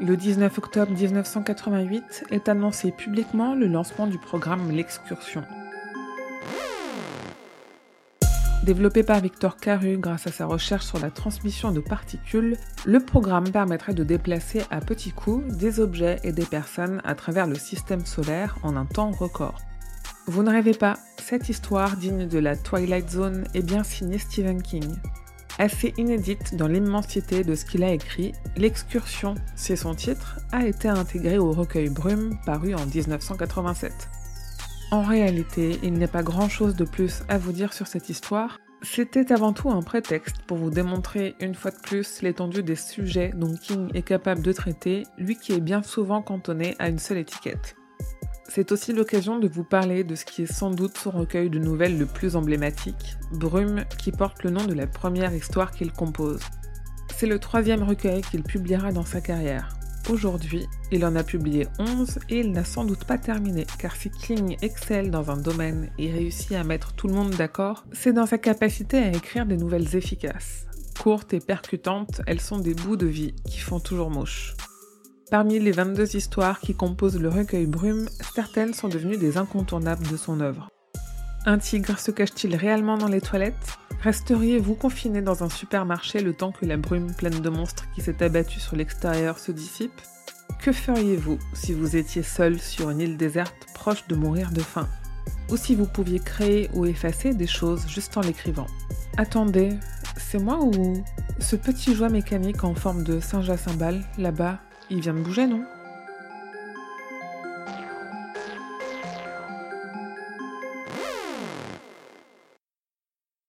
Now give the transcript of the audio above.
Le 19 octobre 1988 est annoncé publiquement le lancement du programme L'Excursion. Développé par Victor Caru grâce à sa recherche sur la transmission de particules, le programme permettrait de déplacer à petits coups des objets et des personnes à travers le système solaire en un temps record. Vous ne rêvez pas, cette histoire digne de la Twilight Zone est bien signée Stephen King. Assez inédite dans l'immensité de ce qu'il a écrit, L'excursion, c'est son titre, a été intégré au recueil Brume paru en 1987. En réalité, il n'y a pas grand-chose de plus à vous dire sur cette histoire. C'était avant tout un prétexte pour vous démontrer une fois de plus l'étendue des sujets dont King est capable de traiter, lui qui est bien souvent cantonné à une seule étiquette. C'est aussi l'occasion de vous parler de ce qui est sans doute son recueil de nouvelles le plus emblématique, Brume, qui porte le nom de la première histoire qu'il compose. C'est le troisième recueil qu'il publiera dans sa carrière. Aujourd'hui, il en a publié 11 et il n'a sans doute pas terminé, car si King excelle dans un domaine et réussit à mettre tout le monde d'accord, c'est dans sa capacité à écrire des nouvelles efficaces. Courtes et percutantes, elles sont des bouts de vie qui font toujours mouche. Parmi les 22 histoires qui composent le recueil Brume, certaines sont devenues des incontournables de son œuvre. Un tigre se cache-t-il réellement dans les toilettes? Resteriez-vous confiné dans un supermarché le temps que la brume pleine de monstres qui s'est abattue sur l'extérieur se dissipe? Que feriez-vous si vous étiez seul sur une île déserte proche de mourir de faim? Ou si vous pouviez créer ou effacer des choses juste en l'écrivant? Attendez, c'est moi ou ce petit joie mécanique en forme de singe à cymbales, là-bas, il vient de bouger, non?